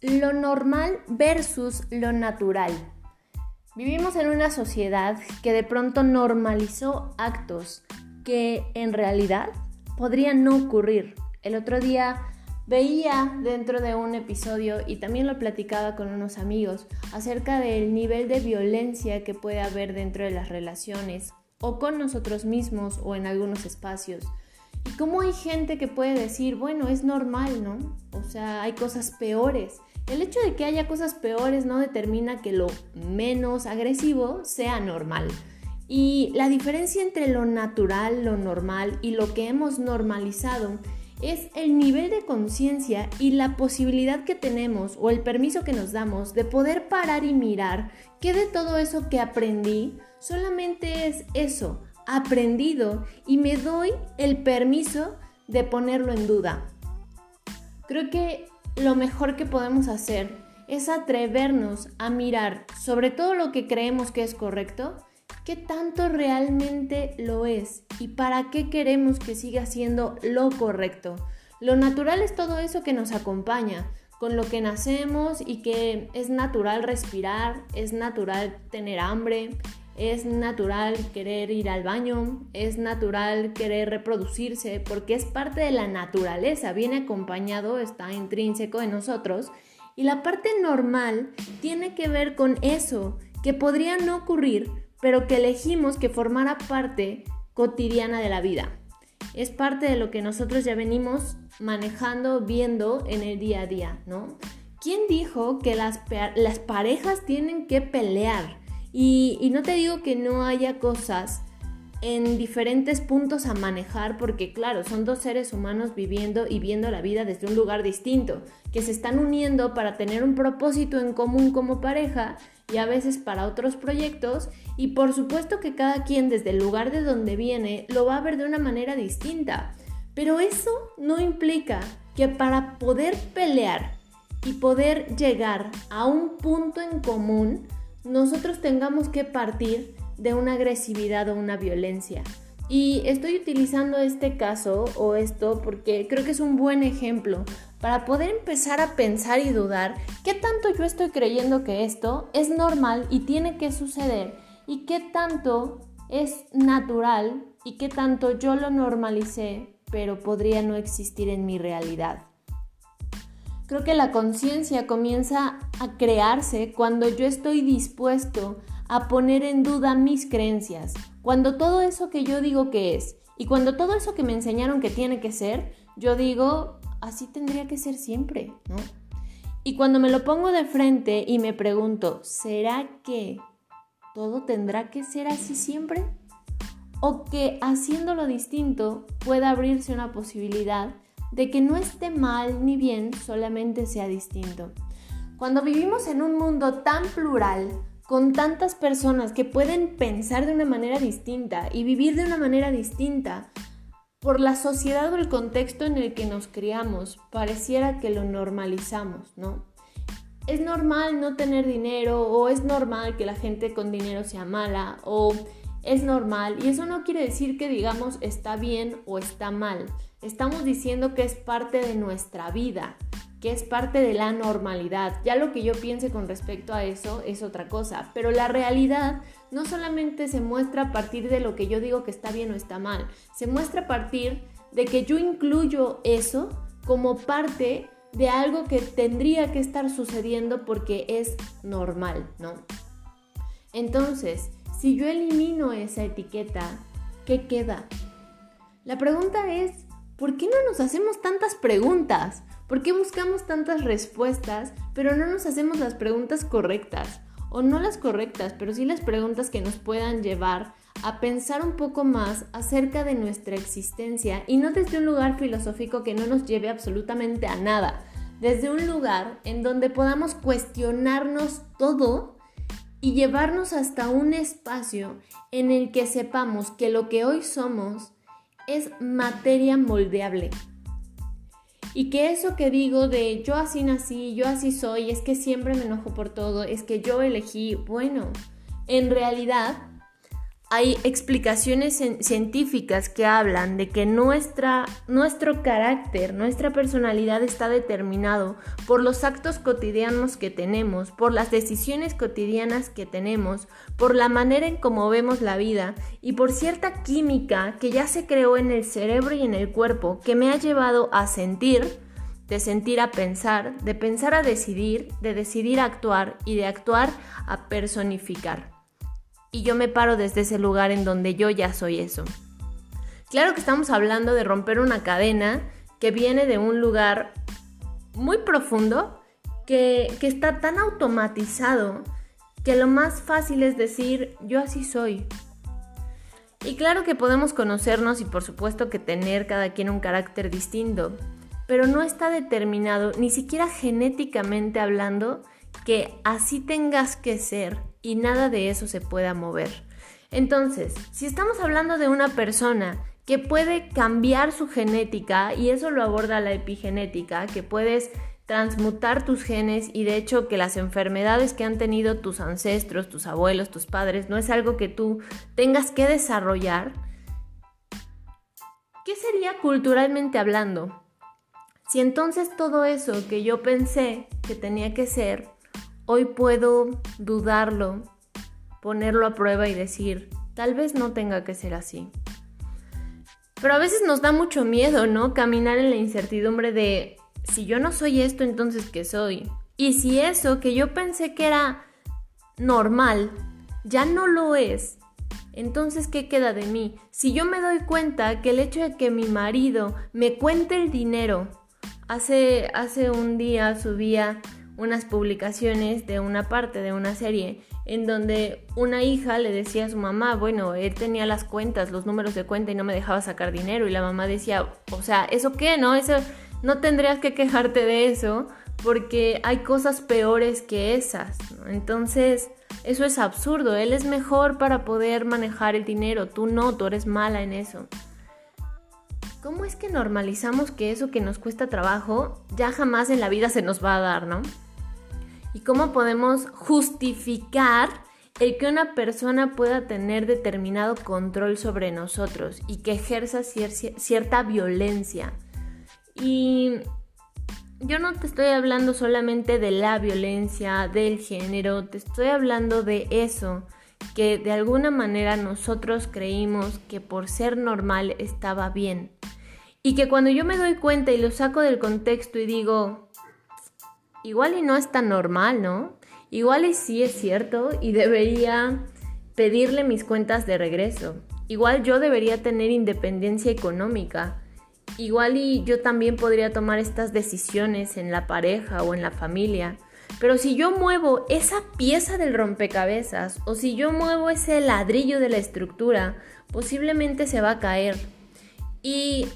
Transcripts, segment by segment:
lo normal versus lo natural. Vivimos en una sociedad que de pronto normalizó actos que en realidad podrían no ocurrir. El otro día veía dentro de un episodio y también lo platicaba con unos amigos acerca del nivel de violencia que puede haber dentro de las relaciones o con nosotros mismos o en algunos espacios. Y cómo hay gente que puede decir, bueno, es normal, ¿no? O sea, hay cosas peores. El hecho de que haya cosas peores no determina que lo menos agresivo sea normal. Y la diferencia entre lo natural, lo normal y lo que hemos normalizado es el nivel de conciencia y la posibilidad que tenemos o el permiso que nos damos de poder parar y mirar que de todo eso que aprendí solamente es eso, aprendido y me doy el permiso de ponerlo en duda. Creo que lo mejor que podemos hacer es atrevernos a mirar sobre todo lo que creemos que es correcto, qué tanto realmente lo es y para qué queremos que siga siendo lo correcto. Lo natural es todo eso que nos acompaña, con lo que nacemos y que es natural respirar, es natural tener hambre, es natural querer ir al baño, es natural querer reproducirse, porque es parte de la naturaleza, viene acompañado, está intrínseco en nosotros. Y la parte normal tiene que ver con eso, que podría no ocurrir, pero que elegimos que formara parte cotidiana de la vida. Es parte de lo que nosotros ya venimos manejando, viendo en el día a día, ¿no? ¿Quién dijo que las, las parejas tienen que pelear? Y, no te digo que no haya cosas en diferentes puntos a manejar porque claro, son dos seres humanos viviendo y viendo la vida desde un lugar distinto, que se están uniendo para tener un propósito en común como pareja y a veces para otros proyectos y por supuesto que cada quien desde el lugar de donde viene lo va a ver de una manera distinta. Pero eso no implica que para poder pelear y poder llegar a un punto en común, nosotros tengamos que partir de una agresividad o una violencia. Y estoy utilizando este caso o esto porque creo que es un buen ejemplo para poder empezar a pensar y dudar qué tanto yo estoy creyendo que esto es normal y tiene que suceder y qué tanto es natural y qué tanto yo lo normalicé pero podría no existir en mi realidad. Creo que la conciencia comienza a crearse cuando yo estoy dispuesto a poner en duda mis creencias, cuando todo eso que yo digo que es y cuando todo eso que me enseñaron que tiene que ser, yo digo, así tendría que ser siempre, ¿no? Y cuando me lo pongo de frente y me pregunto, ¿será que todo tendrá que ser así siempre? ¿O que haciéndolo distinto pueda abrirse una posibilidad de que no esté mal ni bien, solamente sea distinto. Cuando vivimos en un mundo tan plural, con tantas personas que pueden pensar de una manera distinta y vivir de una manera distinta, por la sociedad o el contexto en el que nos criamos, pareciera que lo normalizamos, ¿no? Es normal no tener dinero o es normal que la gente con dinero sea mala o es normal y eso no quiere decir que digamos está bien o está mal. Estamos diciendo que es parte de nuestra vida, que es parte de la normalidad. Ya lo que yo piense con respecto a eso es otra cosa, pero la realidad no solamente se muestra a partir de lo que yo digo que está bien o está mal, se muestra a partir de que yo incluyo eso como parte de algo que tendría que estar sucediendo porque es normal, ¿no? Entonces, si yo elimino esa etiqueta, ¿qué queda? La pregunta es, ¿por qué no nos hacemos tantas preguntas? ¿Por qué buscamos tantas respuestas, pero no nos hacemos las preguntas correctas? O no las correctas, pero sí las preguntas que nos puedan llevar a pensar un poco más acerca de nuestra existencia y no desde un lugar filosófico que no nos lleve absolutamente a nada, desde un lugar en donde podamos cuestionarnos todo y llevarnos hasta un espacio en el que sepamos que lo que hoy somos es materia moldeable. Y que eso que digo de yo así nací, yo así soy, es que siempre me enojo por todo, es que yo elegí, bueno, en realidad hay explicaciones científicas que hablan de que nuestra, nuestro carácter, nuestra personalidad está determinado por los actos cotidianos que tenemos, por las decisiones cotidianas que tenemos, por la manera en cómo vemos la vida y por cierta química que ya se creó en el cerebro y en el cuerpo que me ha llevado a sentir, de sentir a pensar, de pensar a decidir, de decidir a actuar y de actuar a personificar y yo me paro desde ese lugar en donde yo ya soy eso. Claro que estamos hablando de romper una cadena que viene de un lugar muy profundo, que, que está tan automatizado, que lo más fácil es decir, yo así soy. Y claro que podemos conocernos y por supuesto que tener cada quien un carácter distinto, pero no está determinado, ni siquiera genéticamente hablando, que así tengas que ser y nada de eso se pueda mover. Entonces, si estamos hablando de una persona que puede cambiar su genética, y eso lo aborda la epigenética, que puedes transmutar tus genes y de hecho que las enfermedades que han tenido tus ancestros, tus abuelos, tus padres, no es algo que tú tengas que desarrollar, ¿qué sería culturalmente hablando? Si entonces todo eso que yo pensé que tenía que ser, Hoy puedo dudarlo, ponerlo a prueba y decir, tal vez no tenga que ser así. Pero a veces nos da mucho miedo, ¿no? Caminar en la incertidumbre de, si yo no soy esto, entonces ¿qué soy? Y si eso que yo pensé que era normal, ya no lo es, entonces ¿qué queda de mí? Si yo me doy cuenta que el hecho de que mi marido me cuente el dinero, hace, hace un día subía unas publicaciones de una parte de una serie en donde una hija le decía a su mamá, bueno, él tenía las cuentas, los números de cuenta y no me dejaba sacar dinero y la mamá decía, o sea, ¿eso qué? No, eso no tendrías que quejarte de eso porque hay cosas peores que esas. Entonces, eso es absurdo, él es mejor para poder manejar el dinero, tú no, tú eres mala en eso. ¿Cómo es que normalizamos que eso que nos cuesta trabajo ya jamás en la vida se nos va a dar, no? Y cómo podemos justificar el que una persona pueda tener determinado control sobre nosotros y que ejerza cierta violencia. Y yo no te estoy hablando solamente de la violencia, del género, te estoy hablando de eso que de alguna manera nosotros creímos que por ser normal estaba bien. Y que cuando yo me doy cuenta y lo saco del contexto y digo, igual y no es tan normal, ¿no? Igual y sí es cierto y debería pedirle mis cuentas de regreso. Igual yo debería tener independencia económica. Igual y yo también podría tomar estas decisiones en la pareja o en la familia. Pero si yo muevo esa pieza del rompecabezas o si yo muevo ese ladrillo de la estructura, posiblemente se va a caer. Y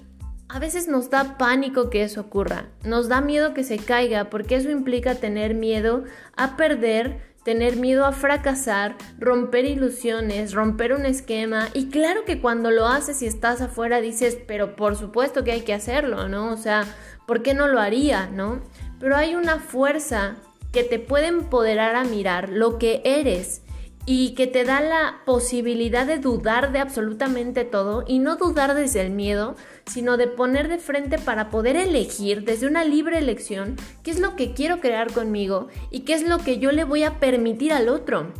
a veces nos da pánico que eso ocurra, nos da miedo que se caiga porque eso implica tener miedo a perder, tener miedo a fracasar, romper ilusiones, romper un esquema y claro que cuando lo haces y estás afuera dices, pero por supuesto que hay que hacerlo, ¿no? O sea, ¿por qué no lo haría, ¿no? Pero hay una fuerza que te puede empoderar a mirar lo que eres y que te da la posibilidad de dudar de absolutamente todo y no dudar desde el miedo, sino de poner de frente para poder elegir desde una libre elección qué es lo que quiero crear conmigo y qué es lo que yo le voy a permitir al otro.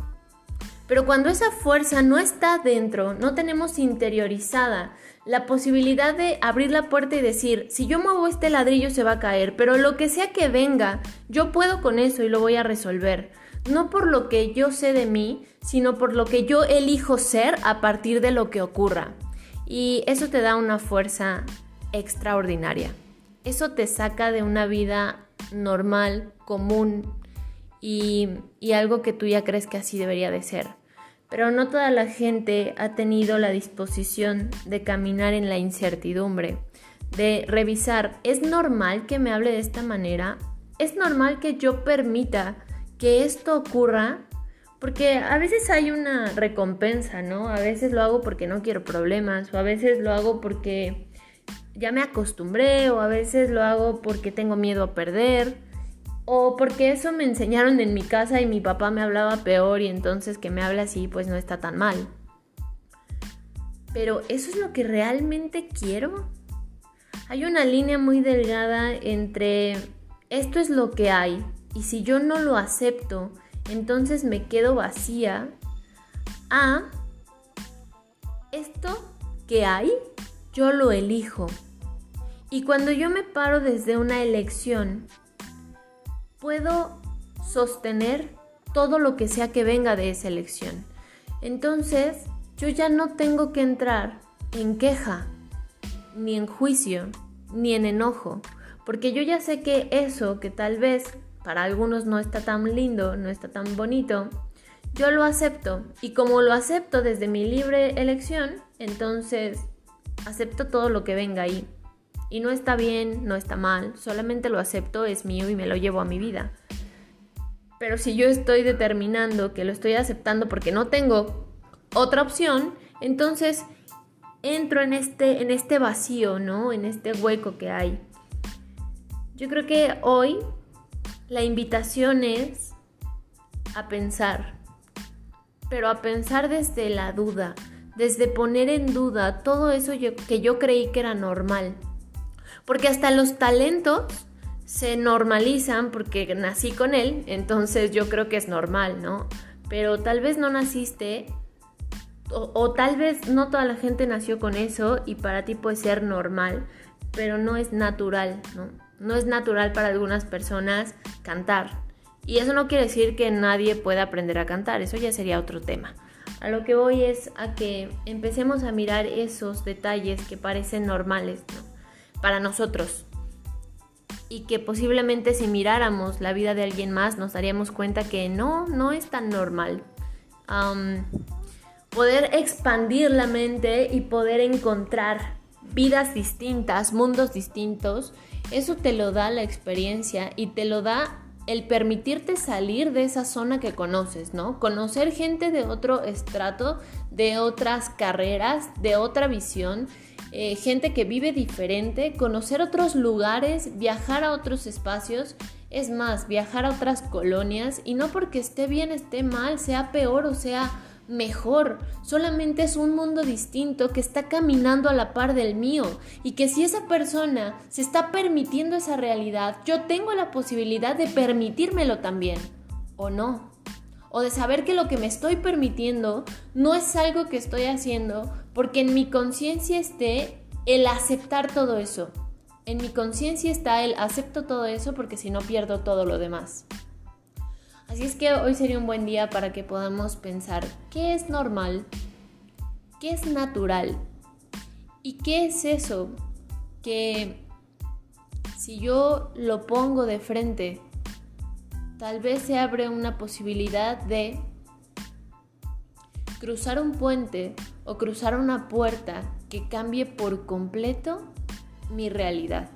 Pero cuando esa fuerza no está dentro, no tenemos interiorizada la posibilidad de abrir la puerta y decir, si yo muevo este ladrillo se va a caer, pero lo que sea que venga, yo puedo con eso y lo voy a resolver no por lo que yo sé de mí, sino por lo que yo elijo ser a partir de lo que ocurra. Y eso te da una fuerza extraordinaria. Eso te saca de una vida normal, común y, algo que tú ya crees que así debería de ser. Pero no toda la gente ha tenido la disposición de caminar en la incertidumbre, de revisar, ¿es normal que me hable de esta manera? ¿Es normal que yo permita que esto ocurra, porque a veces hay una recompensa, ¿no? A veces lo hago porque no quiero problemas, o a veces lo hago porque ya me acostumbré, o a veces lo hago porque tengo miedo a perder, o porque eso me enseñaron en mi casa y mi papá me hablaba peor y entonces que me hable así pues no está tan mal. pero ¿eso es lo que realmente quiero? Hay una línea muy delgada entre esto es lo que hay y si yo no lo acepto, entonces me quedo vacía a esto que hay, yo lo elijo. Y cuando yo me paro desde una elección, puedo sostener todo lo que sea que venga de esa elección. Entonces, yo ya no tengo que entrar en queja, ni en juicio, ni en enojo, porque yo ya sé que eso que tal vez para algunos no está tan lindo, no está tan bonito, yo lo acepto. Y como lo acepto desde mi libre elección, entonces acepto todo lo que venga ahí. Y no está bien, no está mal, solamente lo acepto, es mío y me lo llevo a mi vida. Pero si yo estoy determinando que lo estoy aceptando porque no tengo otra opción, entonces entro en este, en este vacío, ¿no? En este hueco que hay. Yo creo que hoy la invitación es a pensar, pero a pensar desde la duda, desde poner en duda todo eso que yo creí que era normal. Porque hasta los talentos se normalizan porque nací con él, entonces yo creo que es normal, ¿no? Pero tal vez no naciste o, o, tal vez no toda la gente nació con eso y para ti puede ser normal, pero no es natural, ¿no? No es natural para algunas personas cantar. Y eso no quiere decir que nadie pueda aprender a cantar, eso ya sería otro tema. A lo que voy es a que empecemos a mirar esos detalles que parecen normales, ¿no? para nosotros. Y que posiblemente si miráramos la vida de alguien más nos daríamos cuenta que no, no es tan normal. poder expandir la mente y poder encontrar vidas distintas, mundos distintos, eso te lo da la experiencia y te lo da el permitirte salir de esa zona que conoces, ¿no? Conocer gente de otro estrato, de otras carreras, de otra visión eh, gente que vive diferente, conocer otros lugares, viajar a otros espacios, es más, viajar a otras colonias y no porque esté bien, esté mal, sea peor o sea mejor, solamente es un mundo distinto que está caminando a la par del mío y que si esa persona se está permitiendo esa realidad, yo tengo la posibilidad de permitírmelo también, ¿o no? O de saber que lo que me estoy permitiendo no es algo que estoy haciendo porque en mi conciencia esté el aceptar todo eso. En mi conciencia está el acepto todo eso porque si no pierdo todo lo demás. Así es que hoy sería un buen día para que podamos pensar qué es normal, qué es natural y qué es eso que si yo lo pongo de frente, tal vez se abre una posibilidad de cruzar un puente o cruzar una puerta que cambie por completo mi realidad.